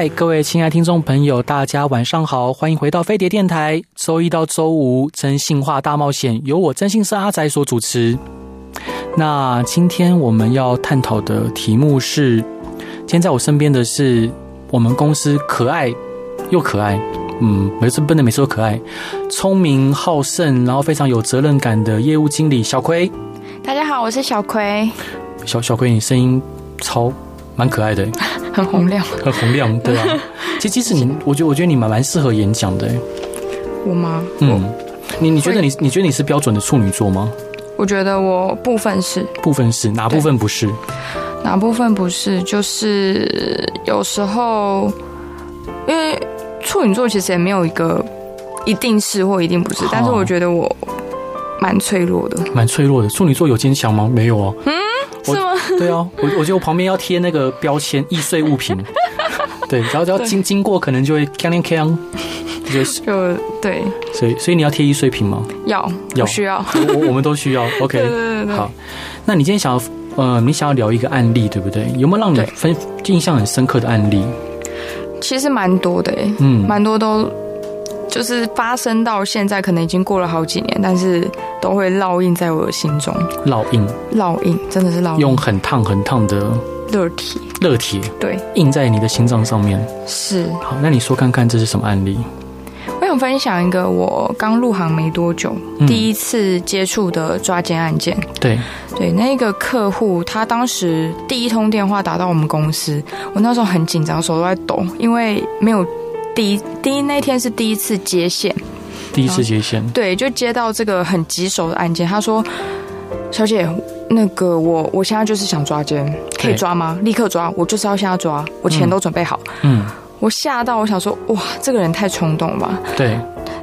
嗨，各位亲爱听众朋友，大家晚上好，欢迎回到飞碟电台。周一到周五，《真心话大冒险》由我真心社阿仔所主持。那今天我们要探讨的题目是，今天在我身边的是我们公司可爱又可爱，嗯，每次不能每次都可爱，聪明好胜，然后非常有责任感的业务经理小葵。大家好，我是小葵。小小葵，你声音超蛮可爱的。很洪亮，很洪亮，对啊。其实，其实你，我觉得，我觉得你蛮蛮适合演讲的。我吗？嗯，你你觉得你你觉得你是标准的处女座吗？我觉得我部分是，部分是哪部分不是？哪部分不是？就是有时候，因为处女座其实也没有一个一定是或一定不是，但是我觉得我蛮脆弱的，蛮脆弱的。处女座有坚强吗？没有啊。嗯。是吗？对啊，我我觉得我旁边要贴那个标签易碎物品，对，然后只要经经过可能就会锵锵锵，就是就对，所以所以你要贴易碎品吗？要，要需要，我我们都需要。OK，对对对，好，那你今天想要呃，你想要聊一个案例，对不对？有没有让你分印象很深刻的案例？其实蛮多的，嗯，蛮多都。就是发生到现在，可能已经过了好几年，但是都会烙印在我的心中。烙印，烙印，真的是烙印。用很烫很烫的热铁，热铁，对，印在你的心脏上面。是。好，那你说看看这是什么案例？我想分享一个我刚入行没多久，嗯、第一次接触的抓奸案件。对，对，那个客户他当时第一通电话打到我们公司，我那时候很紧张，手都在抖，因为没有。第一第一那天是第一次接线，第一次接线，对，就接到这个很棘手的案件。他说：“小姐，那个我我现在就是想抓奸，可以抓吗？立刻抓，我就是要现在抓，我钱都准备好。”嗯，我吓到，我想说：“哇，这个人太冲动了吧？”对。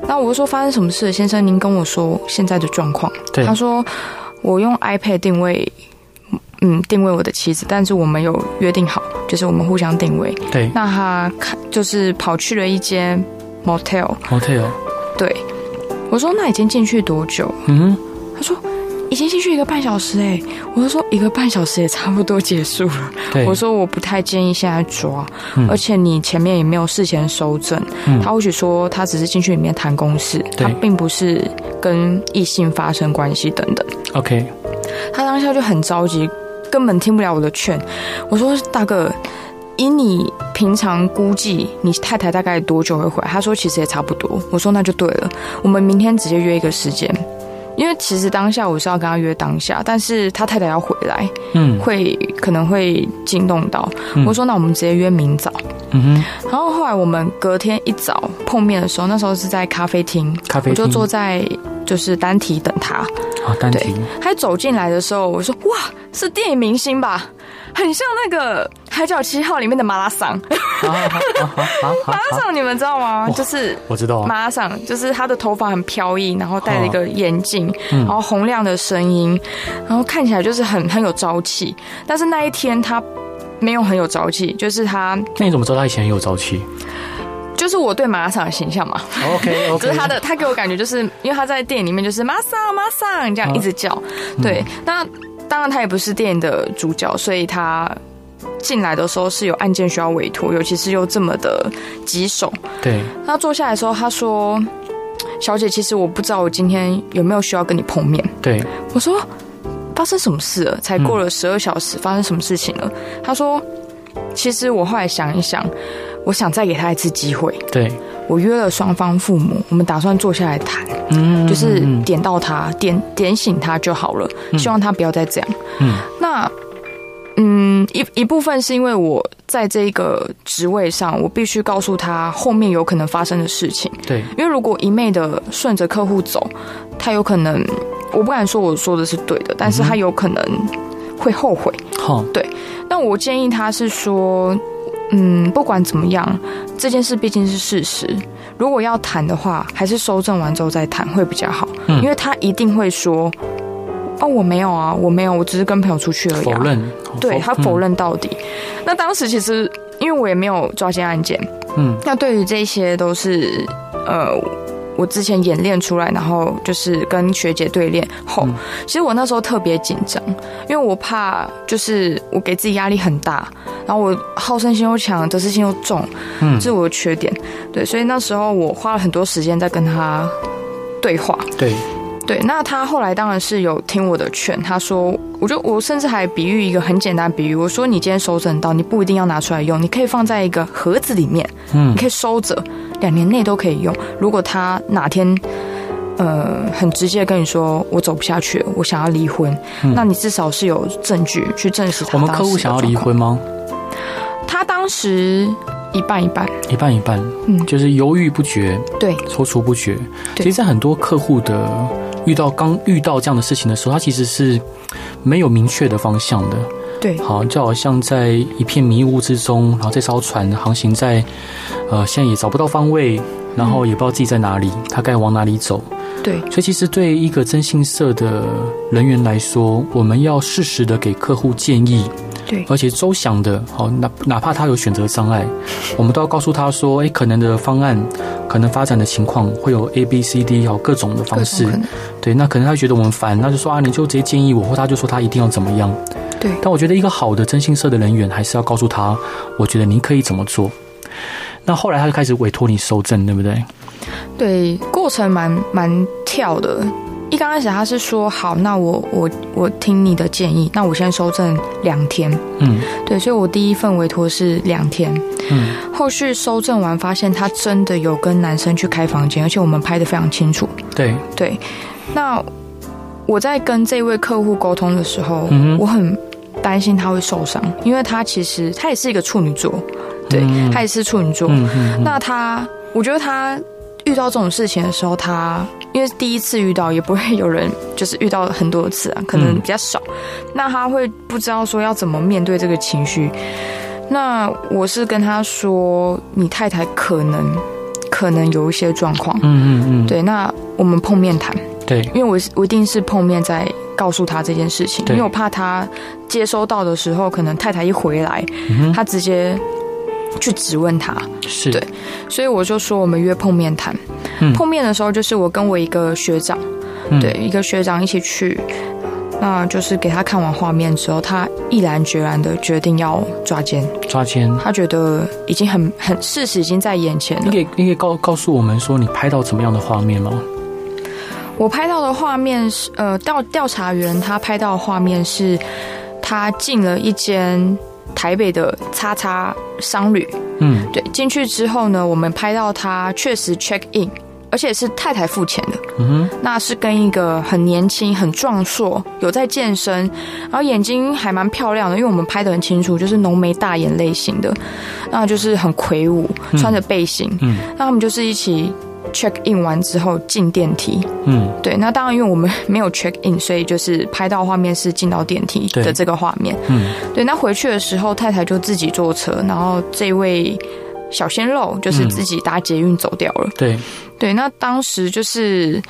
那我就说：“发生什么事，先生？您跟我说现在的状况。”对。他说：“我用 iPad 定位。”嗯，定位我的妻子，但是我们有约定好，就是我们互相定位。对，那他看就是跑去了一间 motel，motel，对，我说那已经进去多久？嗯，他说已经进去一个半小时哎，我就说一个半小时也差不多结束了。对，我说我不太建议现在抓，嗯、而且你前面也没有事前收证，嗯、他或许说他只是进去里面谈公事，他并不是跟异性发生关系等等。OK，他当下就很着急。根本听不了我的劝，我说大哥，以你平常估计，你太太大概多久会回来？他说其实也差不多。我说那就对了，我们明天直接约一个时间，因为其实当下我是要跟他约当下，但是他太太要回来，嗯，会可能会惊动到。我说那我们直接约明早，嗯哼。然后后来我们隔天一早碰面的时候，那时候是在咖啡厅，咖啡厅，我就坐在就是单体等他。啊，单体。他走进来的时候，我说哇。是电影明星吧，很像那个《海角七号》里面的马拉桑。马拉桑你们知道吗？就是我知道马拉桑，就是他的头发很飘逸，然后戴了一个眼镜，然后洪亮的声音，然后看起来就是很很有朝气。但是那一天他没有很有朝气，就是他。那你怎么知道他以前很有朝气？就是我对马拉桑的形象嘛。OK OK，就是他的，他给我感觉就是因为他在电影里面就是马拉桑马拉桑这样一直叫，对，那。当然，他也不是电影的主角，所以他进来的时候是有案件需要委托，尤其是又这么的棘手。对，他坐下来的时候，他说：“小姐，其实我不知道我今天有没有需要跟你碰面。”对，我说：“发生什么事了？才过了十二小时，发生什么事情了？”嗯、他说：“其实我后来想一想，我想再给他一次机会。”对。我约了双方父母，我们打算坐下来谈，嗯，就是点到他，点点醒他就好了，希望他不要再这样。嗯，那，嗯，一一部分是因为我在这个职位上，我必须告诉他后面有可能发生的事情。对，因为如果一昧的顺着客户走，他有可能，我不敢说我说的是对的，但是他有可能会后悔。好，对，那我建议他是说。嗯，不管怎么样，这件事毕竟是事实。如果要谈的话，还是收证完之后再谈会比较好，嗯因为他一定会说，哦，我没有啊，我没有，我只是跟朋友出去而已、啊。否认，对他否认，认到底。那当时其实因为我也没有抓奸案件，嗯那对于这些都是呃。我之前演练出来，然后就是跟学姐对练后，嗯其实我那时候特别紧张，因为我怕就是我给自己压力很大，然后我好胜心又强，得失心又重，嗯这是我的缺点。对，所以那时候我花了很多时间在跟他对话。对，对，那他后来当然是有听我的劝，他说，我就我甚至还比喻一个很简单比喻，我说你今天收整到，你不一定要拿出来用，你可以放在一个盒子里面，嗯你可以收着，两年内都可以用。如果他哪天呃很直接跟你说我走不下去了，我想要离婚，嗯那你至少是有证据去证实他。我们客户想要离婚，吗？他当时一半一半，一半一半，嗯。就是犹豫不决，对。踌躇不决。对。其实，在很多客户的遇到刚遇到这样的事情的时候，他其实是没有明确的方向的。对。好，就好像在一片迷雾之中，然后这艘船航行在，呃，现在也找不到方位，然后也不知道自己在哪里，他该往哪里走。对。所以，其实对一个征信社的人员来说，我们要适时的给客户建议，对而且周详的，好，哪哪怕他有选择障碍，我们都要告诉他说，哎，可能的方案，可能发展的情况会有 A、B、C、D，好各种的方式。对，那可能他觉得我们烦，那就说啊，你就直接建议我，或他就说他一定要怎么样。对但我觉得一个好的征信社的人员，还是要告诉他，我觉得您可以怎么做。那后来他就开始委托你收证，对不对？对，过程蛮蛮跳的。一刚开始他是说好，那我我我听你的建议，那我先收证两天。嗯对，所以我第一份委托是两天。嗯，后续收证完，发现他真的有跟男生去开房间，而且我们拍的非常清楚。对，对，那我在跟这位客户沟通的时候，嗯我很担心他会受伤，因为他其实他也是一个处女座，对、嗯他也是处女座。那他，我觉得他遇到这种事情的时候，他因为第一次遇到，也不会有人就是遇到很多次啊，可能比较少。那他会不知道说要怎么面对这个情绪。那我是跟他说，你太太可能可能有一些状况。嗯嗯嗯，对，那我们碰面谈，对因为我是我一定是碰面再告诉他这件事情，因为我怕他接收到的时候，可能太太一回来，嗯他直接去质问他，是，对所以我就说我们约碰面谈。嗯碰面的时候就是我跟我一个学长，嗯对，一个学长一起去，那就是给他看完画面之后，他毅然决然的决定要抓奸，抓奸。他觉得已经很很事实已经在眼前了。你可以，你可以告告诉我们说，你拍到怎么样的画面吗？我拍到的画面是，呃，调调查员他拍到的画面是，他进了一间台北的叉叉商旅，嗯。对，进去之后呢，我们拍到他确实 check in，而且是太太付钱的，嗯哼，那是跟一个很年轻、很壮硕、有在健身，然后眼睛还蛮漂亮的，因为我们拍的很清楚，就是浓眉大眼类型的，那就是很魁梧，穿着背心，嗯。那他们就是一起 check in 完之后进电梯。嗯对，那当然，因为我们没有 check in，所以就是拍到画面是进到电梯的对这个画面。嗯对，那回去的时候，太太就自己坐车，然后这位小鲜肉就是自己搭捷运走掉了。对，对，那当时就是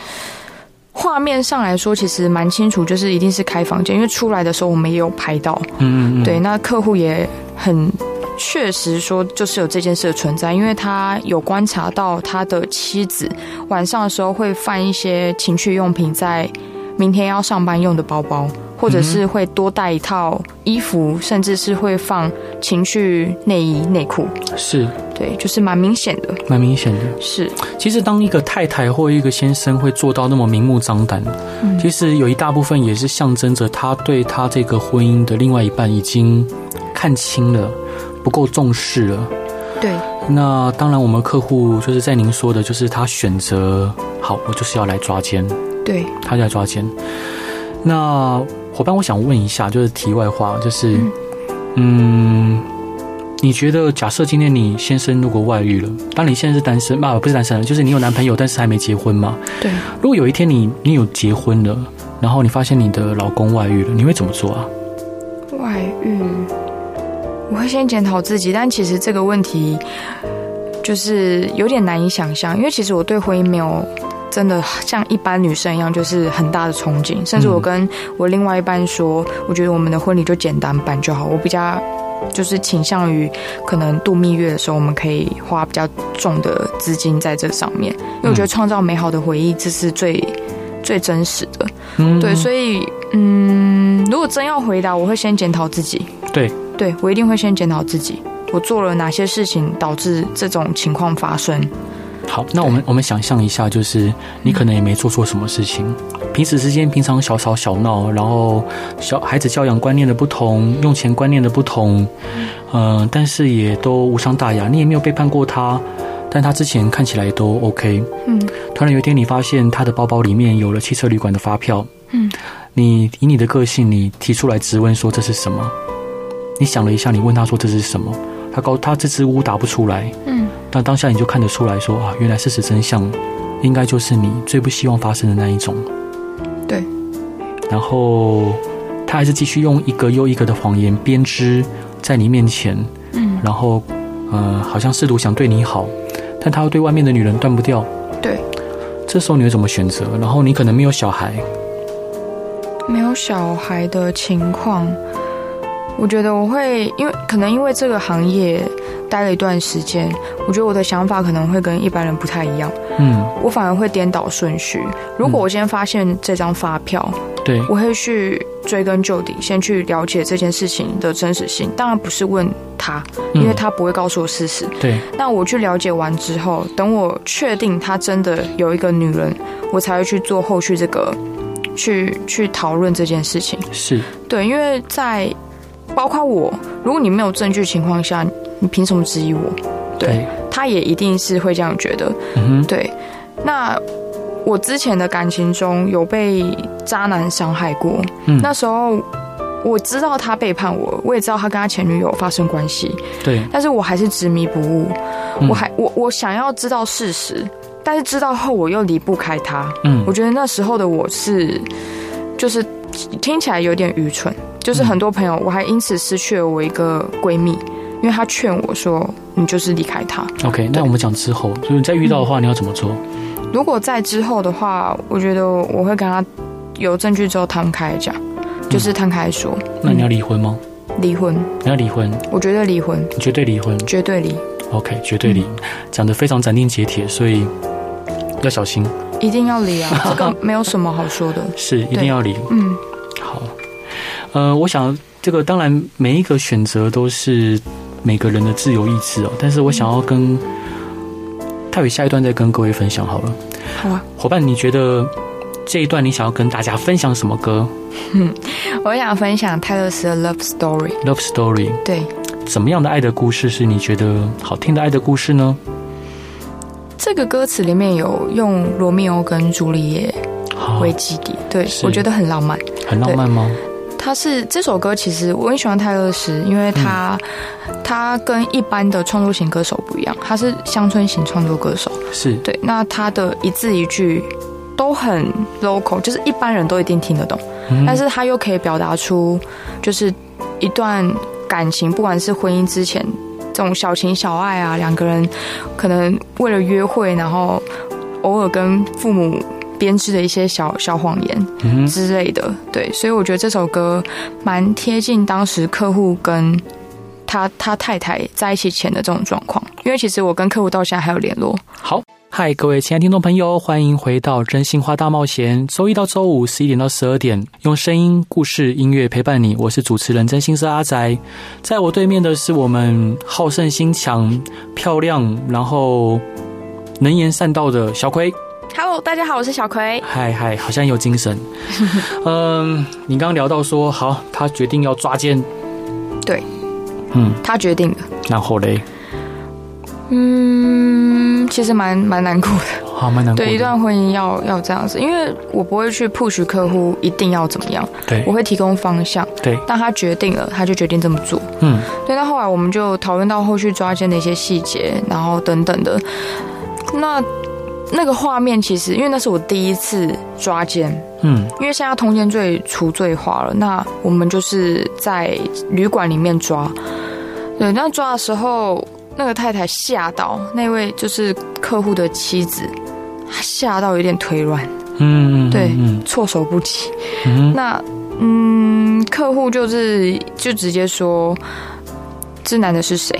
画面上来说，其实蛮清楚，就是一定是开房间，因为出来的时候我们也有拍到。嗯嗯嗯，对，那客户也很确实说，就是有这件事的存在，因为他有观察到他的妻子晚上的时候会放一些情趣用品在明天要上班用的包包，或者是会多带一套衣服，甚至是会放情趣内衣内裤。是对，就是蛮明显的，蛮明显的。是其实，当一个太太或一个先生会做到那么明目张胆，嗯其实有一大部分也是象征着他对他这个婚姻的另外一半已经看清了，不够重视了。对，那当然，我们客户就是在您说的，就是他选择好，我就是要来抓奸，对，他就来抓奸。那伙伴，我想问一下，就是题外话，就是，嗯，你觉得假设今天你先生如果外遇了，当你现在是单身，啊，不是单身，就是你有男朋友，但是还没结婚嘛？对。如果有一天你你有结婚了，然后你发现你的老公外遇了，你会怎么做啊？外遇，我会先检讨自己，但其实这个问题就是有点难以想象，因为其实我对婚姻没有真的像一般女生一样，就是很大的憧憬。甚至我跟我另外一半说，我觉得我们的婚礼就简单办就好。我比较就是倾向于可能度蜜月的时候，我们可以花比较重的资金在这上面，因为我觉得创造美好的回忆，这是最最真实的。嗯，对，所以嗯，如果真要回答，我会先检讨自己。对，对我一定会先检讨自己。我做了哪些事情导致这种情况发生？好，那我们我们想象一下，就是你可能也没做错什么事情，彼此之间平常小吵小闹，然后小孩子教养观念的不同，用钱观念的不同，嗯、呃，但是也都无伤大雅，你也没有背叛过他，但他之前看起来都 OK，嗯，突然有一天你发现他的包包里面有了汽车旅馆的发票，嗯，你以你的个性，你提出来质问说，这是什么？你想了一下，你问他说，这是什么？他告他支支吾吾答不出来，嗯，但当下你就看得出来说啊，原来事实真相应该就是你最不希望发生的那一种，对。然后他还是继续用一个又一个的谎言编织在你面前，嗯，然后呃，好像试图想对你好，但他又对外面的女人断不掉，对。这时候你会怎么选择？然后你可能没有小孩，没有小孩的情况。我觉得我会，因为可能因为这个行业待了一段时间，我觉得我的想法可能会跟一般人不太一样。嗯，我反而会颠倒顺序。如果我先发现这张发票，对，我会去追根究底，先去了解这件事情的真实性。当然不是问他，因为他不会告诉我事实。对，那我去了解完之后，等我确定他真的有一个女人，我才会去做后续这个，去去讨论这件事情。是对，因为在。包括我，如果你没有证据情况下，你凭什么质疑我？对，对。他也一定是会这样觉得。嗯哼，对。那我之前的感情中有被渣男伤害过，嗯，那时候我知道他背叛我，我也知道他跟他前女友发生关系，对，但是我还是执迷不悟，嗯，我还我我想要知道事实，但是知道后我又离不开他，嗯，我觉得那时候的我是，就是听起来有点愚蠢。就是很多朋友，我还因此失去了我一个闺蜜，因为她劝我说：“你就是离开他。” OK，那我们讲之后，就是你再遇到的话，你要怎么做？如果在之后的话，我觉得我会跟他有证据之后摊开讲，就是摊开说。那你要离婚吗？离婚。你要离婚？我绝对离婚。你绝对离婚？绝对离。OK，绝对离。讲的非常斩钉截铁，所以要小心。一定要离啊！这个 没有什么好说的。是，一定要离。嗯。呃，我想这个当然每一个选择都是每个人的自由意志哦。但是我想要跟泰宇下一段再跟各位分享好了。好啊，伙伴，你觉得这一段你想要跟大家分享什么歌？嗯，我想分享泰勒斯的《Love Story》。Love Story。对。怎么样的爱的故事是你觉得好听的爱的故事呢？这个歌词里面有用罗密欧跟朱丽叶为基底，对，我觉得很浪漫。很浪漫吗？他是这首歌，其实我很喜欢泰勒斯，因为他、嗯、他跟一般的创作型歌手不一样，他是乡村型创作歌手，是对。那他的一字一句都很 local，就是一般人都一定听得懂，嗯、但是他又可以表达出，就是一段感情，不管是婚姻之前这种小情小爱啊，两个人可能为了约会，然后偶尔跟父母。编织的一些小小谎言之类的，对，所以我觉得这首歌蛮贴近当时客户跟他他太太在一起前的这种状况。因为其实我跟客户到现在还有联络。好，嗨，各位亲爱的听众朋友，欢迎回到真心话大冒险，周一到周五十一点到十二点，用声音、故事、音乐陪伴你。我是主持人真心是阿宅，在我对面的是我们好胜心强、漂亮，然后能言善道的小葵。Hello，大家好，我是小葵。嗨嗨，好像有精神。嗯，你刚刚聊到说，好，他决定要抓奸。对，嗯，他决定了。然后嘞，嗯，其实蛮蛮难过的。好，蛮难过。对，一段婚姻要要这样子，因为我不会去 push 客户一定要怎么样。对，我会提供方向。对，但他决定了，他就决定这么做。嗯，对。那后来我们就讨论到后续抓奸的一些细节，然后等等的。那。那个画面其实，因为那是我第一次抓奸，嗯，因为现在通奸罪除罪化了，那我们就是在旅馆里面抓，对，那抓的时候，那个太太吓到，那位就是客户的妻子，吓到有点腿软，嗯，对，嗯措手不及。嗯那嗯，客户就是就直接说，这男的是谁？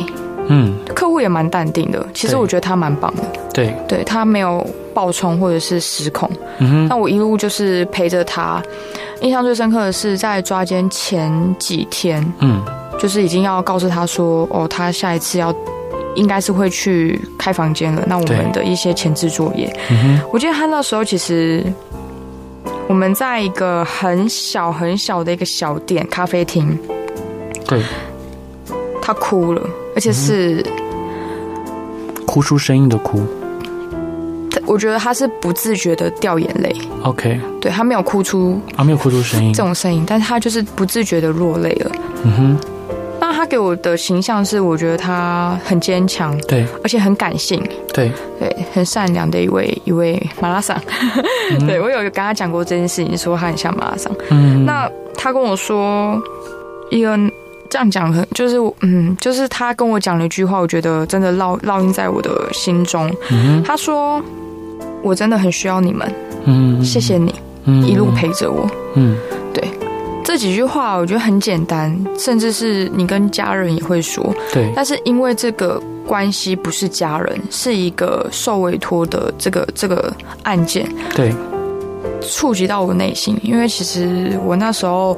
嗯，客户也蛮淡定的，其实我觉得他蛮棒的，对，对他没有爆冲或者是失控。嗯哼，那我一路就是陪着他，印象最深刻的是在抓奸前几天，嗯。就是已经要告诉他说，哦，他下一次要应该是会去开房间了。那我们的一些前置作业，嗯哼，我记得他那时候其实我们在一个很小很小的一个小店咖啡厅，对，他哭了，而且是、哭出声音的哭。我觉得他是不自觉的掉眼泪，，OK，对他没有哭出啊，没有哭出声音。这，种声音，但是他就是不自觉的落泪了。嗯哼，那他给我的形象是，我觉得他很坚强，对。而且很感性，对，对，很善良的一位一位马拉桑。嗯 对我有跟他讲过这件事情，说他很像马拉桑。嗯，那他跟我说一个这样讲，很就是嗯，就是他跟我讲了一句话，我觉得真的烙烙印在我的心中。嗯，他说：“我真的很需要你们，嗯，谢谢你嗯，一路陪着我。”嗯，对这几句话我觉得很简单，甚至是你跟家人也会说，对，但是因为这个关系不是家人，是一个受委托的这个这个案件，对，触及到我内心。因为其实我那时候，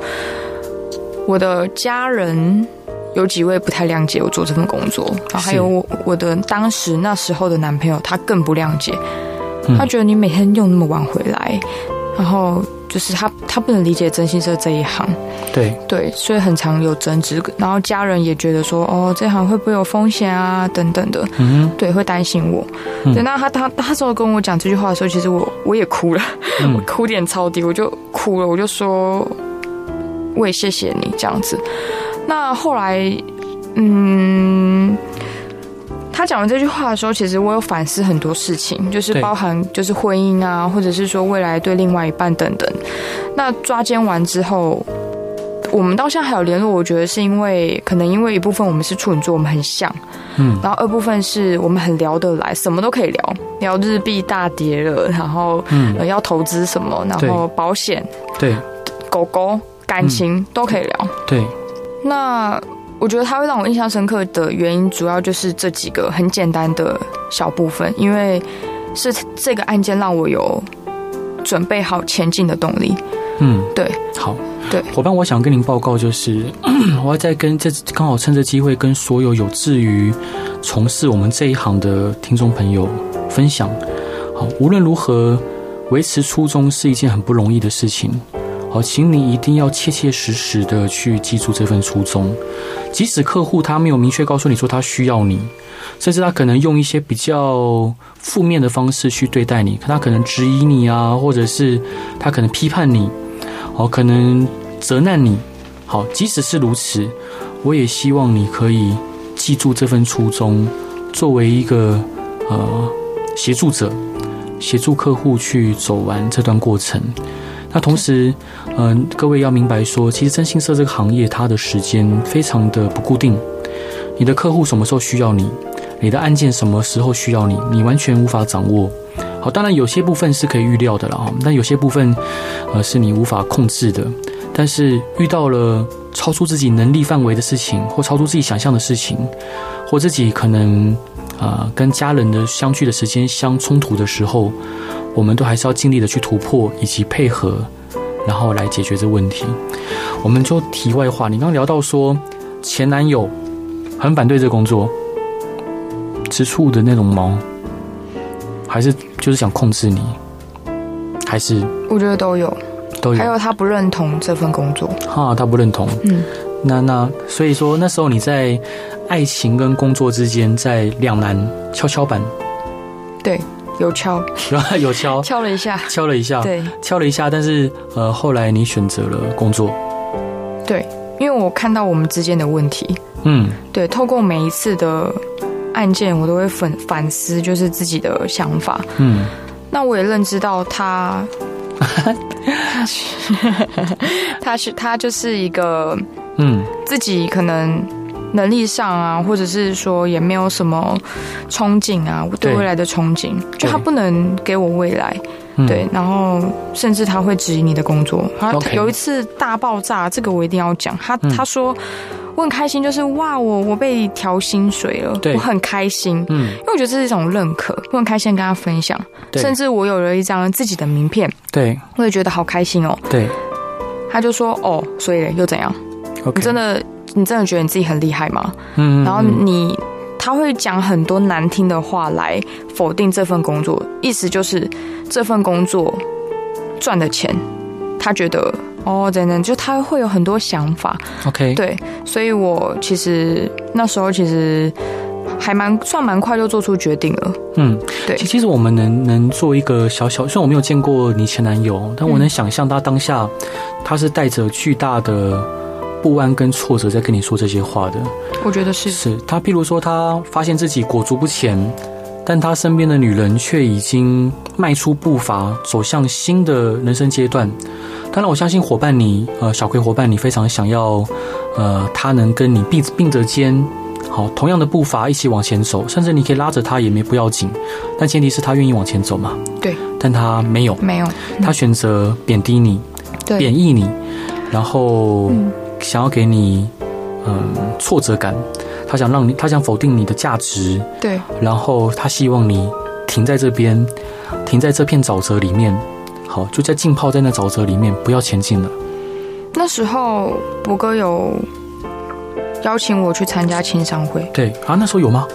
我的家人有几位不太谅解我做这份工作，然后还有我我的当时那时候的男朋友，他更不谅解，嗯。他觉得你每天又那么晚回来，然后就是他他不能理解征信社这一行。对，对，所以很常有争执，然后家人也觉得说，哦，这行会不会有风险啊，等等的，嗯，对，会担心我。嗯。对，那他他他那时候跟我讲这句话的时候，其实我我也哭了，我嗯。哭点超低，我就哭了，我就说，我也谢谢你这样子。那后来，嗯。他讲完这句话的时候，其实我有反思很多事情，就是包含就是婚姻啊，或者是说未来对另外一半等等。那抓奸完之后，我们到现在还有联络，我觉得是因为可能因为一部分我们是处女座，我们很像，嗯，然后二部分是我们很聊得来，什么都可以聊，聊日币大跌了，然后嗯呃要投资什么，然后保险、对，狗狗、感情都可以聊。对，那我觉得他会让我印象深刻的原因，主要就是这几个很简单的小部分，因为是这个案件让我有准备好前进的动力。嗯，对，好，对伙伴，我想跟您报告，就是 我要再跟这刚好趁这机会跟所有有志于从事我们这一行的听众朋友分享。好，无论如何，维持初衷是一件很不容易的事情。好，请你一定要切切实实的去记住这份初衷，即使客户他没有明确告诉你说他需要你，甚至他可能用一些比较负面的方式去对待你，他可能质疑你啊，或者是他可能批判你。好，可能责难你。好，即使是如此，我也希望你可以记住这份初衷，作为一个呃协助者，协助客户去走完这段过程。那同时，嗯、各位要明白说，其实征信社这个行业，它的时间非常的不固定。你的客户什么时候需要你，你的案件什么时候需要你，你完全无法掌握。好，当然有些部分是可以预料的了哈，但有些部分，呃，是你无法控制的。但是遇到了超出自己能力范围的事情，或超出自己想象的事情，或自己可能、呃、跟家人的相聚的时间相冲突的时候，我们都还是要尽力的去突破以及配合，然后来解决这问题。我们就题外话，你刚刚聊到说前男友很反对这工作，吃醋的那种毛，还是就是想控制你，还是我觉得都有，都有。还有他不认同这份工作，哈，他不认同。嗯，那那所以说那时候你在爱情跟工作之间在两难跷跷板，对，有敲，有敲。敲了一下，敲了一下，对。敲了一下，但是呃后来你选择了工作，对，因为我看到我们之间的问题，嗯，对，透过每一次的案件，我都会反反思，就是自己的想法，嗯，那我也认知到他，他是他是他就是一个，嗯，自己可能能力上啊，或者是说也没有什么憧憬啊，对。未来的憧憬，就他不能给我未来，对，然后甚至他会质疑你的工作。他有一次大爆炸，这个我一定要讲。他他说我很开心，就是哇，我我被调薪水了，我很开心，嗯，因为我觉得这是一种认可，我很开心跟他分享，甚至我有了一张自己的名片，对，我也觉得好开心哦，对。他就说哦，所以又怎样？你真的。你真的觉得你自己很厉害吗？嗯，然后你他会讲很多难听的话来否定这份工作，意思就是这份工作赚的钱，他觉得哦，等等，就他会有很多想法。OK，对，所以我其实那时候其实还蛮算蛮快就做出决定了。嗯，对，其实我们能能做一个小小，虽然我没有见过你前男友，但我能想象他当下他是带着巨大的。不安跟挫折在跟你说这些话的，我觉得是是他，譬如说他发现自己裹足不前，但他身边的女人却已经迈出步伐，走向新的人生阶段。当然，我相信伙伴你，呃，小葵伙伴你非常想要，呃，他能跟你并并着肩，好，同样的步伐一起往前走，甚至你可以拉着他也没不要紧，但前提是他愿意往前走嘛。对，但他没有，没有，他选择贬低你，贬义你，然后。嗯想要给你，嗯，挫折感，他想让你，他想否定你的价值，对，然后他希望你停在这边，停在这片沼泽里面，好，就在浸泡在那沼泽里面，不要前进了。那时候博哥有邀请我去参加青商会，对啊，那时候有吗？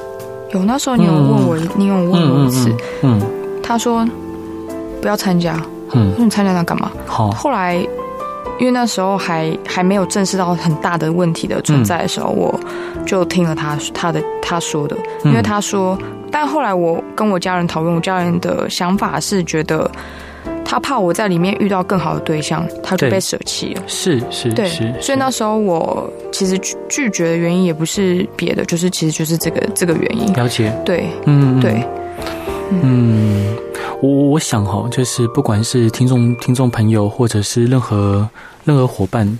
有，那时候你有问我，嗯、你有问我一次，嗯，嗯他说不要参加，嗯，那你参加那干嘛？好，后来。因为那时候还还没有正视到很大的问题的存在的时候，嗯、我就听了他他的他说的，因为他说，嗯、但后来我跟我家人讨论，我家人的想法是觉得他怕我在里面遇到更好的对象，他就被舍弃了。是是，对，是是，所以那时候我其实拒绝的原因也不是别的，就是其实就是这个这个原因。了解，对，嗯，对，嗯。我我想哈，就是不管是听众听众朋友，或者是任何任何伙伴，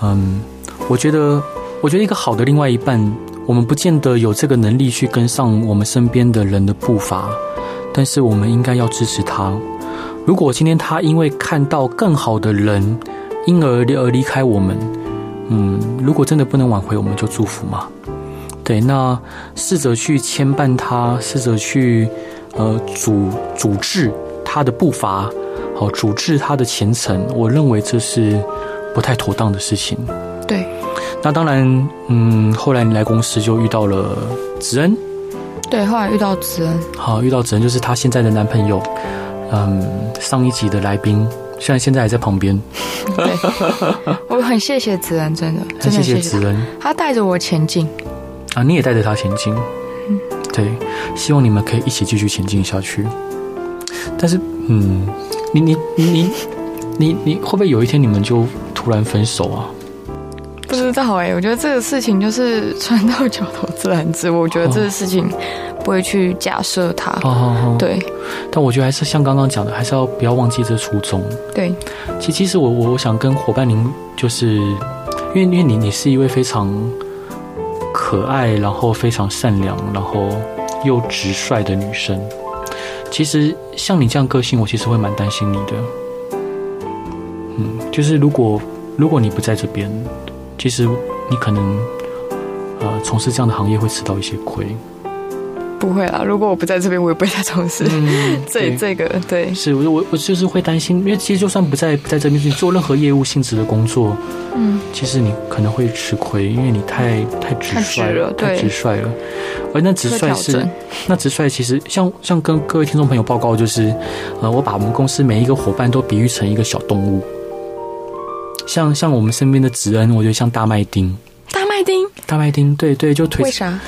嗯，我觉得我觉得一个好的另外一半，我们不见得有这个能力去跟上我们身边的人的步伐，但是我们应该要支持他。如果今天他因为看到更好的人，因而而离开我们，嗯，如果真的不能挽回，我们就祝福嘛。对，那试着去牵绊他，试着去。呃，阻阻滞他的步伐，好，阻滞他的前程，我认为这是不太妥当的事情。对，那当然，嗯，后来你来公司就遇到了子恩。对，后来遇到子恩。好，遇到子恩就是他现在的男朋友。嗯，上一集的来宾，虽然现在还在旁边。对，我很谢谢子恩，真的，真的谢谢，子恩，他带着我前进。啊，你也带着他前进。对，希望你们可以一起继续前进下去。但是，嗯，你你你你你你会不会有一天你们就突然分手啊？不知道哎、欸，我觉得这个事情就是船到桥头自然直。我觉得这个事情不会去假设它。对。但我觉得还是像刚刚讲的，还是要不要忘记这初衷。对。其其实我我想跟伙伴您，就是因为因为你你是一位非常。可爱，然后非常善良，然后又直率的女生。其实像你这样个性，我其实会蛮担心你的。嗯，就是如果如果你不在这边，其实你可能呃从事这样的行业会吃到一些亏。不会啦，如果我不在这边，我也不会再从事、嗯、这这个。对，是我我我就是会担心，因为其实就算不在不在这边，你做任何业务性质的工作，嗯，其实你可能会吃亏，因为你太太直率了，太直率了。而那直率是那直率，其实像像跟各位听众朋友报告，就是呃，我把我们公司每一个伙伴都比喻成一个小动物，像像我们身边的子恩，我觉得像大麦丁，大麦丁，大麦丁，对对，就腿。为啥？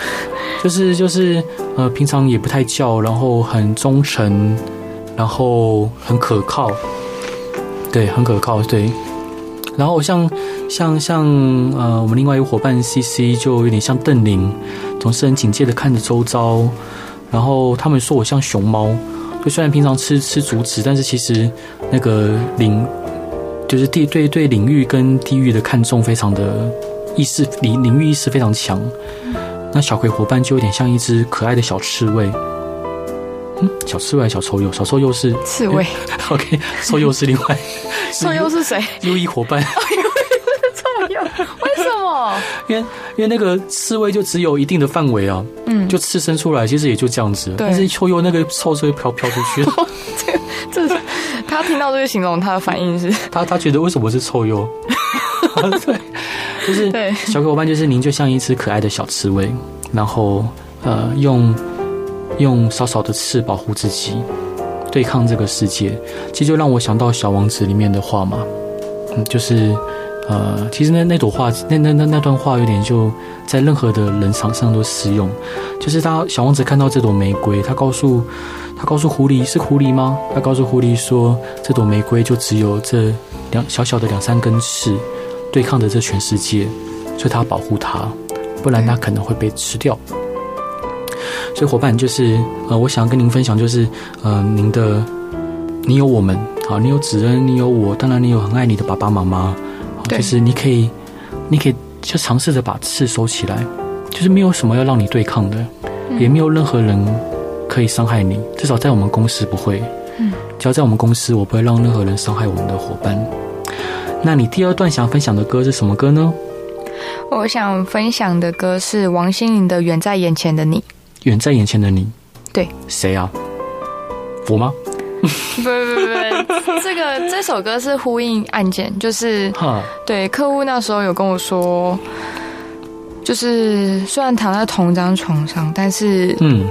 就是就是呃，平常也不太叫，然后很忠诚，然后很可靠，对，很可靠，对。然后像像像呃，我们另外一个伙伴 CC 就有点像邓玲，总是很警戒的看着周遭。然后他们说我像熊猫，就虽然平常吃吃竹子，但是其实那个领就是地对对领域跟地域的看重非常的意识领领域意识非常强。那小葵伙伴就有点像一只可爱的小刺猬。嗯，小刺猬、小臭鼬、小臭鼬是刺猬。OK，臭鼬是另外。臭鼬是谁？优异伙伴。臭鼬？为什么？因为因为那个刺猬就只有一定的范围啊，嗯，就刺伸出来，其实也就这样子。但是臭鼬那个臭是会飘飘出去。这这，他听到这个形容，他的反应是？他他觉得为什么是臭鼬？对，就是小葵伙伴，就是您就像一只可爱的小刺猬，然后呃用。用少少的刺保护自己，对抗这个世界，其实就让我想到《小王子》里面的话嘛，嗯，就是，呃，其实那那朵花，那那那那段话有点就在任何的人场上都适用。就是他小王子看到这朵玫瑰，他告诉他告诉狐狸，是狐狸吗？他告诉狐狸说，这朵玫瑰就只有这两小小的两三根刺，对抗着这全世界，所以他要保护它，不然它可能会被吃掉。所以伙伴就是呃，我想要跟您分享就是呃，您的你有我们好，你有子恩，你有我，当然你有很爱你的爸爸妈妈，就是你可以，你可以就尝试着把刺收起来，就是没有什么要让你对抗的，也没有任何人可以伤害你，至少在我们公司不会。嗯，只要在我们公司，我不会让任何人伤害我们的伙伴。那你第二段想分享的歌是什么歌呢？我想分享的歌是王心凌的《远在眼前的你》。远在眼前的你，对，谁啊？我吗？不不不不，这个这首歌是呼应案件，就是，对，客户那时候有跟我说，就是虽然躺在同一张床上，但是，嗯。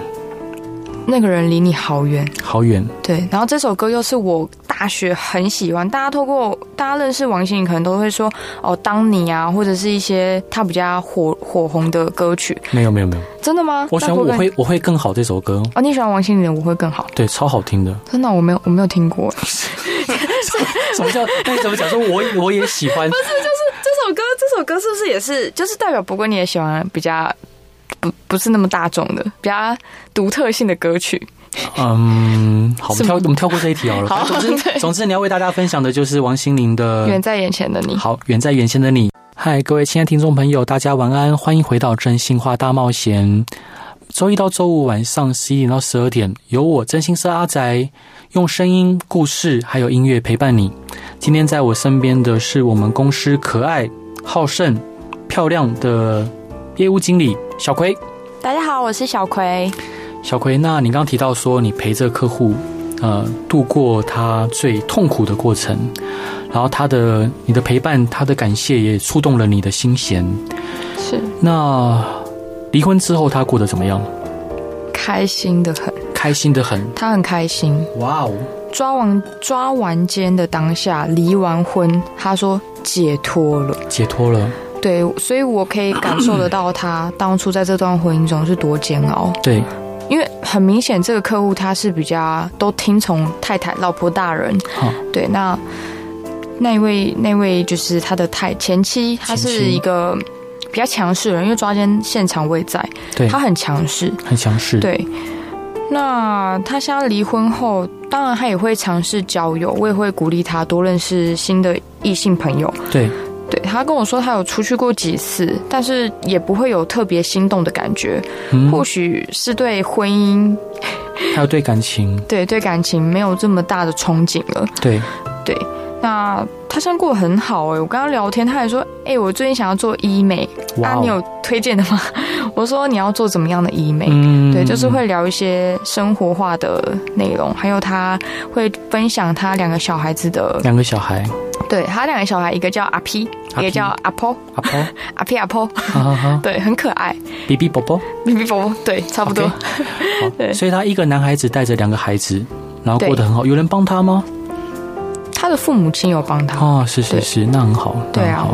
那个人离你好远，好远。对，然后这首歌又是我大学很喜欢，大家透过大家认识王心凌，可能都会说哦，当你啊，或者是一些他比较火火红的歌曲。没有没有没有，真的吗？我喜欢我会我会更好这首歌。哦，你喜欢王心凌的我会更好，对，超好听的。真的，我没有我没有听过。什么叫？那你怎么讲？说我我也喜欢？不是，就是这首歌，这首歌是不是也是就是代表不过你也喜欢比较。不不是那么大众的，比较独特性的歌曲。嗯，好，我们跳我们跳过这一题好了。好，总之 总之你要为大家分享的就是王心凌的《远在眼前的你》。好，远在眼前的你。嗨，各位亲爱听众朋友，大家晚安，欢迎回到真心话大冒险。周一到周五晚上十一点到十二点，由我真心社阿宅用声音、故事还有音乐陪伴你。今天在我身边的是我们公司可爱、好胜、漂亮的业务经理。小葵，大家好，我是小葵。小葵，那你刚刚提到说你陪着客户，呃，度过他最痛苦的过程，然后他的你的陪伴，他的感谢也触动了你的心弦。是。那离婚之后他过得怎么样？开心的很，开心的很。他很开心。哇哦！抓完抓完奸的当下，离完婚，他说解脱了，解脱了。对，所以我可以感受得到他 当初在这段婚姻中是多煎熬。对，因为很明显这个客户他是比较都听从太太、老婆大人。好，对，那那一位那位就是他的太前妻，他是一个比较强势的人，因为抓奸现场未在，对，他很强势，很强势。对，那他现在离婚后，当然他也会尝试交友，我也会鼓励他多认识新的异性朋友。对。对，他跟我说，他有出去过几次，但是也不会有特别心动的感觉。嗯、或许是对婚姻，还有对感情，对对感情没有这么大的憧憬了。对对，那他现在过得很好哎、欸。我跟他聊天，他还说：“哎、欸，我最近想要做医美，哇啊，你有推荐的吗？” 我说：“你要做怎么样的医美？”嗯、对，就是会聊一些生活化的内容，还有他会分享他两个小孩子的两个小孩。对，他两个小孩，一个叫阿 P，一个叫阿婆，阿婆，阿 P 阿婆，对，很可爱。比比宝宝，比比宝宝，对，差不多。好，所以他一个男孩子带着两个孩子，然后过得很好。有人帮他吗？他的父母亲有帮他。哦，是是是，那很好。对啊。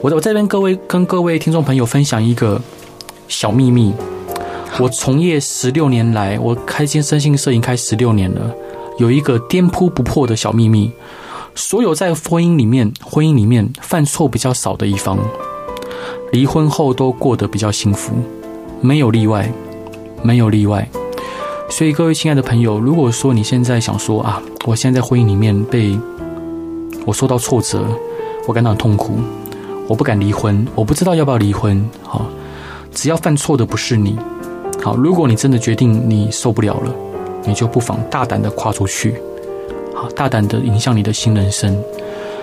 我我这边各位跟各位听众朋友分享一个小秘密。我从业十六年来，我开间身心摄影开十六年了，有一个颠扑不破的小秘密。所有在婚姻里面、婚姻里面犯错比较少的一方，离婚后都过得比较幸福，没有例外，没有例外。所以各位亲爱的朋友，如果说你现在想说啊，我现在在婚姻里面被我受到挫折，我感到很痛苦，我不敢离婚，我不知道要不要离婚。好，只要犯错的不是你，好，如果你真的决定你受不了了，你就不妨大胆的跨出去，好，大胆的影响你的新人生。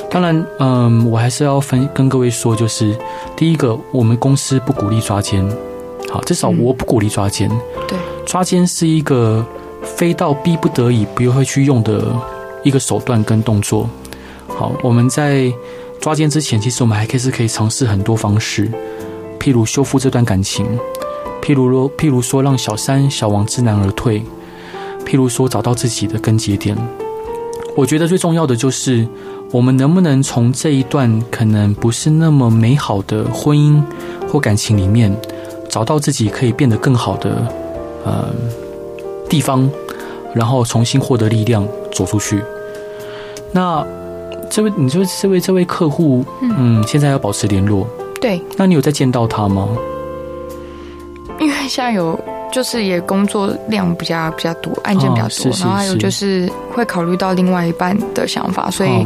当然，嗯，我还是要分跟各位说，就是第一个，我们公司不鼓励抓奸，好，至少我不鼓励抓奸。对，抓奸是一个非到逼不得已不会去用的一个手段跟动作。好，我们在抓奸之前，其实我们还可以是可以尝试很多方式，譬如修复这段感情，譬如说，譬如说让小三、小王知难而退，譬如说找到自己的根结点。我觉得最重要的就是。我们能不能从这一段可能不是那么美好的婚姻或感情里面，找到自己可以变得更好的呃地方，然后重新获得力量走出去？那这位，你说这位这位客户，嗯，现在要保持联络，对。那你有再见到他吗？因为现在有，就是也工作量比较比较多，案件比较多，是是是，然后还有就是会考虑到另外一半的想法，所以。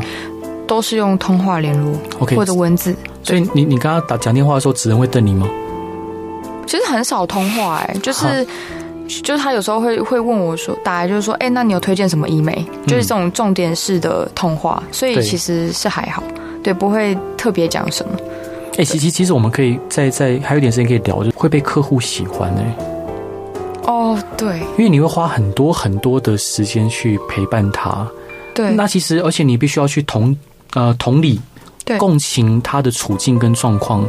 都是用通话联络，OK，或者文字。所以你你刚刚打讲电话的时候，职人会瞪你吗？其实很少通话，哎，就是就是他有时候会会问我说，大概就是说，哎，那你有推荐什么医美？就是这种重点式的通话，所以其实是还好，对，不会特别讲什么。哎，其实其实我们可以再再还有一点时间可以聊，就会被客户喜欢哎。哦，对，因为你会花很多很多的时间去陪伴他，对，那其实而且你必须要去同。呃，同理，对，共情他的处境跟状况，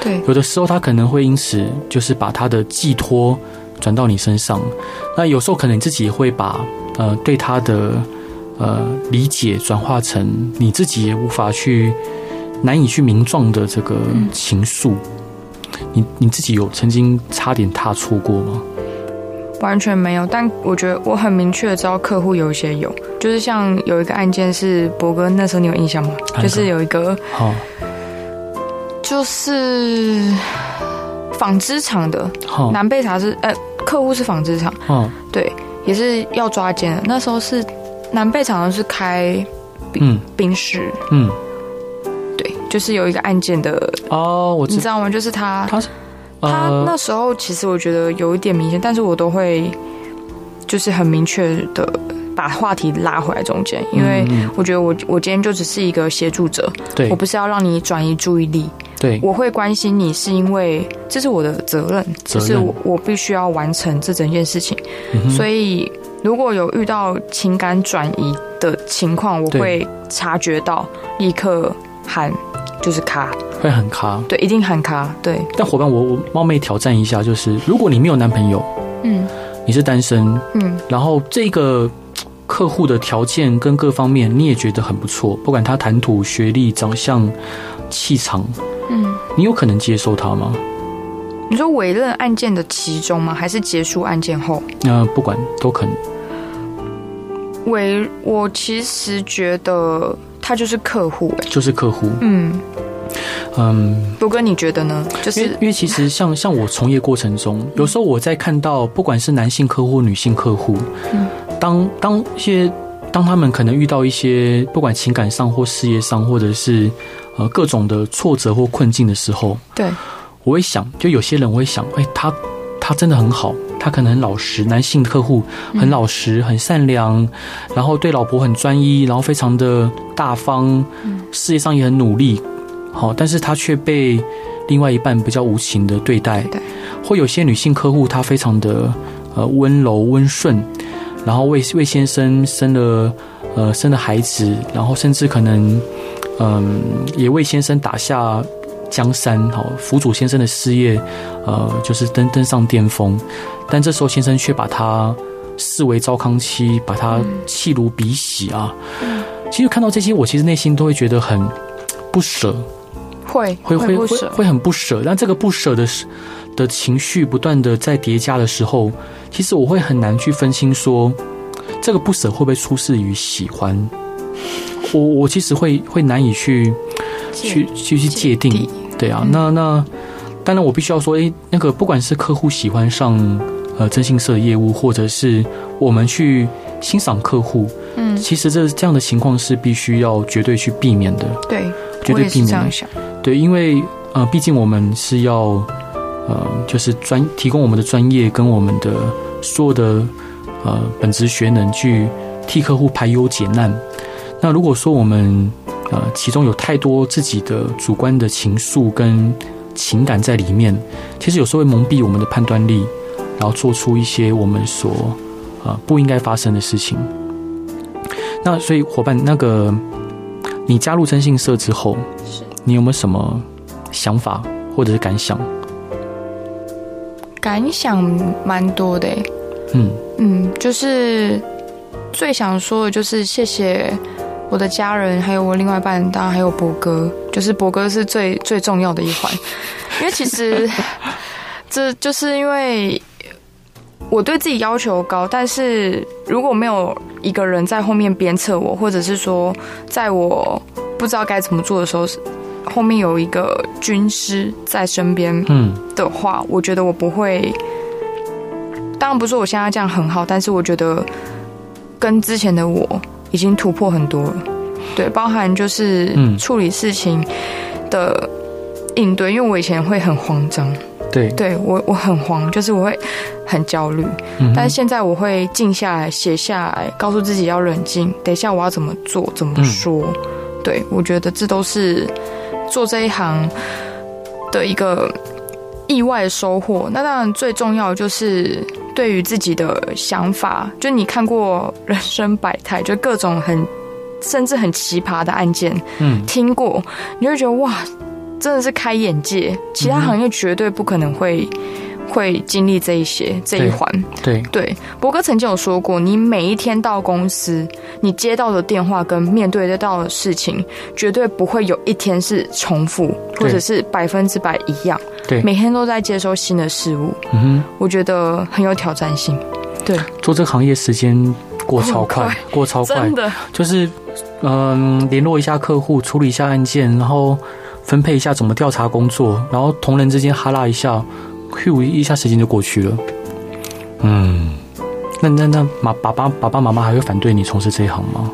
对，有的时候他可能会因此就是把他的寄托转到你身上，那有时候可能你自己也会把呃对他的呃理解转化成你自己也无法去难以去名状的这个情愫，嗯、你你自己有曾经差点踏错过吗？完全没有，但我觉得我很明确的知道客户有一些有，就是像有一个案件是博哥那时候你有印象吗？就是有一个，好，就是纺织厂的，哦，南贝茶是呃客户是纺织厂，嗯，对，也是要抓奸的。那时候是南贝厂是开冰冰室，嗯，对，就是有一个案件的哦，我知你知道吗？就是他他。他那时候其实我觉得有一点明显，但是我都会就是很明确的把话题拉回来中间，因为我觉得我我今天就只是一个协助者，对，我不是要让你转移注意力，对，我会关心你是因为这是我的责任，就是我我必须要完成这整件事情，所以如果有遇到情感转移的情况，我会察觉到，立刻喊就是卡。会很卡，对，一定喊卡，对。但伙伴，我我冒昧挑战一下，就是如果你没有男朋友，嗯，你是单身，嗯，然后这个客户的条件跟各方面你也觉得很不错，不管他谈吐、学历、长相、气场，嗯，你有可能接受他吗？你说委任案件的其中吗？还是结束案件后？那、呃、不管都可能。委，我其实觉得他就是客户，哎，就是客户，嗯。嗯，博哥，你觉得呢？就是因为，因为其实像像我从业过程中，有时候我在看到不管是男性客户、女性客户，嗯，当当一些当他们可能遇到一些不管情感上或事业上，或者是呃各种的挫折或困境的时候，对，我会想，就有些人我会想，哎，他他真的很好，他可能很老实，男性客户很老实、很善良，然后对老婆很专一，然后非常的大方，事业上也很努力。好，但是他却被另外一半比较无情的对待，或有些女性客户，她非常的呃温柔温顺，然后为为先生生了呃生了孩子，然后甚至可能嗯也为先生打下江山，好辅佐先生的事业，呃就是登登上巅峰，但这时候先生却把他视为糟糠妻，把他弃如敝屣啊。其实看到这些，我其实内心都会觉得很不舍。会会会会会很不舍，但这个不舍的的情绪不断的在叠加的时候，其实我会很难去分清说，这个不舍会不会出自于喜欢？我我其实会会难以去去去去界定，对啊，那那当然我必须要说，诶，那个不管是客户喜欢上呃征信社的业务，或者是我们去欣赏客户，嗯，其实这这样的情况是必须要绝对去避免的，对。绝对避免。对，因为呃，毕竟我们是要呃，就是专提供我们的专业跟我们的所有的呃本职学能去替客户排忧解难。那如果说我们呃其中有太多自己的主观的情愫跟情感在里面，其实有时候会蒙蔽我们的判断力，然后做出一些我们所呃不应该发生的事情。那所以伙伴，那个你加入征信社之后，是你有没有什么想法或者是感想？感想蛮多的，嗯。嗯，就是最想说的就是谢谢我的家人，还有我另外一半，当然还有博哥，就是博哥是最最重要的一环，因为其实 这就是因为。我对自己要求高，但是如果没有一个人在后面鞭策我，或者是说在我不知道该怎么做的时候，后面有一个军师在身边，嗯的话，我觉得我不会。当然不是我现在这样很好，但是我觉得跟之前的我已经突破很多了。对，包含就是处理事情的应对，因为我以前会很慌张。对，对我我很慌，就是我会很焦虑，嗯、但是现在我会静下来，写下来，告诉自己要冷静。等一下我要怎么做，怎么说？嗯、对，我觉得这都是做这一行的一个意外的收获。那当然最重要就是对于自己的想法，就你看过人生百态，就各种很甚至很奇葩的案件，嗯，听过，你会觉得哇。真的是开眼界，其他行业绝对不可能会、嗯、会经历这一些这一环。对对，博哥曾经有说过，你每一天到公司，你接到的电话跟面对得到的事情，绝对不会有一天是重复，或者是百分之百一样。对，每天都在接收新的事物。嗯哼，我觉得很有挑战性。对，做这个行业时间过超快，过，快过超快，真的就是嗯、呃，联络一下客户，处理一下案件，然后。分配一下怎么调查工作，然后同仁之间哈拉一下，呼一下时间就过去了。嗯，那那那妈爸爸爸爸妈妈还会反对你从事这一行吗？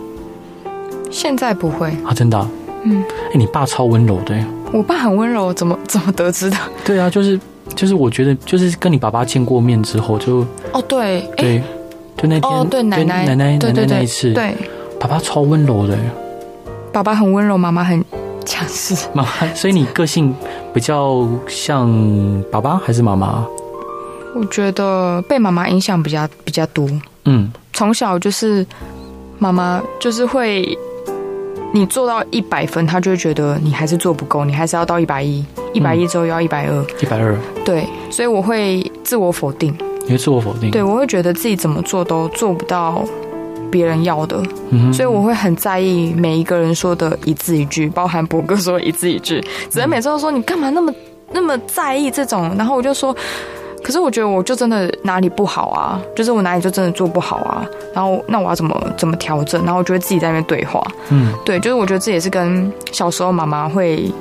现在不会啊，真的、啊。嗯，哎，你爸超温柔的。我爸很温柔，怎么怎么得知的？对啊，就是就是，我觉得就是跟你爸爸见过面之后就哦，对对，就那天哦，对奶奶奶奶对对对那一次，对，爸爸超温柔的。爸爸很温柔，妈妈很。强势妈妈，所以你个性比较像爸爸还是妈妈？我觉得被妈妈影响比较比较多。嗯，从小就是妈妈就是会，你做到一百分，她就会觉得你还是做不够，你还是要到一百一，一百一之后要一百二，一百二。对，所以我会自我否定。你会自我否定？对，我会觉得自己怎么做都做不到。别人要的，所以我会很在意每一个人说的一字一句，包含博哥说的一字一句。子恩每次都说，你干嘛那么那么在意这种，然后我就说，可是我觉得我就真的哪里不好啊，就是我哪里就真的做不好啊，然后那我要怎么怎么调整？然后我觉得自己在那边对话，嗯，对，就是我觉得这也是跟小时候妈妈会，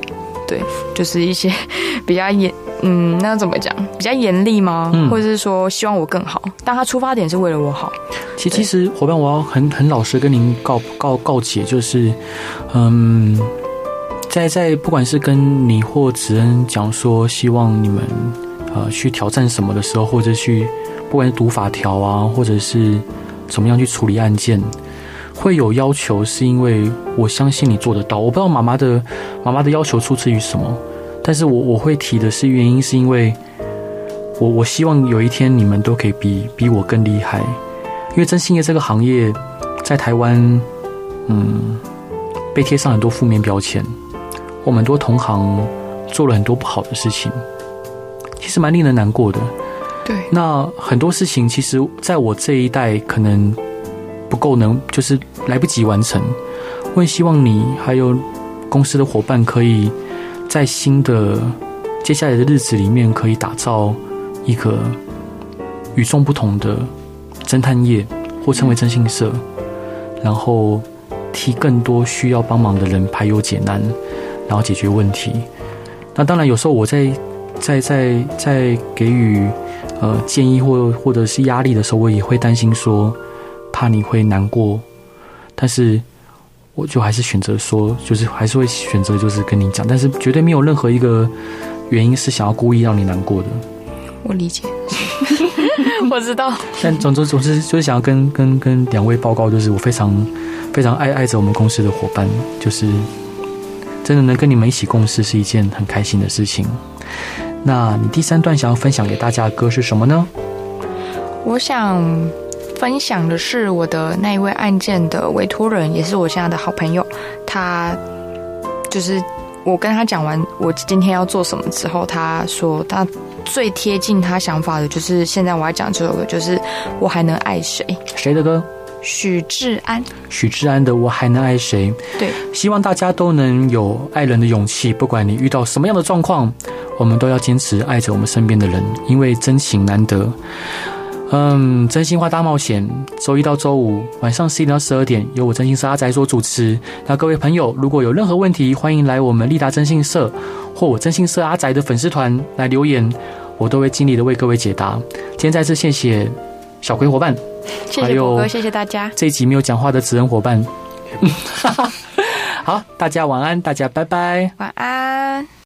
对，就是一些 比较严。嗯，那怎么讲？比较严厉吗？嗯、或者是说希望我更好？但他出发点是为了我好。其其实伙伴，我要很很老实跟您告告告解，就是，嗯，在在不管是跟你或子恩讲说，希望你们呃去挑战什么的时候，或者去不管是读法条啊，或者是怎么样去处理案件，会有要求，是因为我相信你做得到。我不知道妈妈的妈妈的要求出自于什么。但是我我会提的是原因，是因为我我希望有一天你们都可以比比我更厉害，因为征信业这个行业在台湾，嗯，被贴上很多负面标签，我们很多同行做了很多不好的事情，其实蛮令人难过的。对，那很多事情其实在我这一代可能不够能，就是来不及完成。我也希望你还有公司的伙伴可以。在新的接下来的日子里面，可以打造一个与众不同的侦探业，或称为征信社，然后替更多需要帮忙的人排忧解难，然后解决问题。那当然，有时候我在在在在给予呃建议或或者是压力的时候，我也会担心说，怕你会难过。但是我就还是选择说，就是还是会选择就是跟你讲，但是绝对没有任何一个原因是想要故意让你难过的。我理解，我知道。但总之总之就是想要跟跟跟两位报告，就是我非常非常爱爱着我们公司的伙伴，就是真的能跟你们一起共事是一件很开心的事情。那你第三段想要分享给大家的歌是什么呢？我想分享的是我的那一位案件的委托人，也是我现在的好朋友。他就是我跟他讲完我今天要做什么之后，他说他最贴近他想法的就是现在我要讲这首歌，就是我还能爱谁？谁的歌？许志安。许志安的《我还能爱谁》。对，希望大家都能有爱人的勇气，不管你遇到什么样的状况。我们都要坚持爱着我们身边的人，因为真情难得。嗯，真心话大冒险，周一到周五晚上十一点到十二点，由我真心社阿宅所主持。那各位朋友，如果有任何问题，欢迎来我们立达真心社或我真心社阿宅的粉丝团来留言，我都会尽力的为各位解答。今天再次谢谢小葵伙伴，谢谢国哥，谢谢大家。这一集没有讲话的职人伙伴，好，大家晚安，大家拜拜，晚安。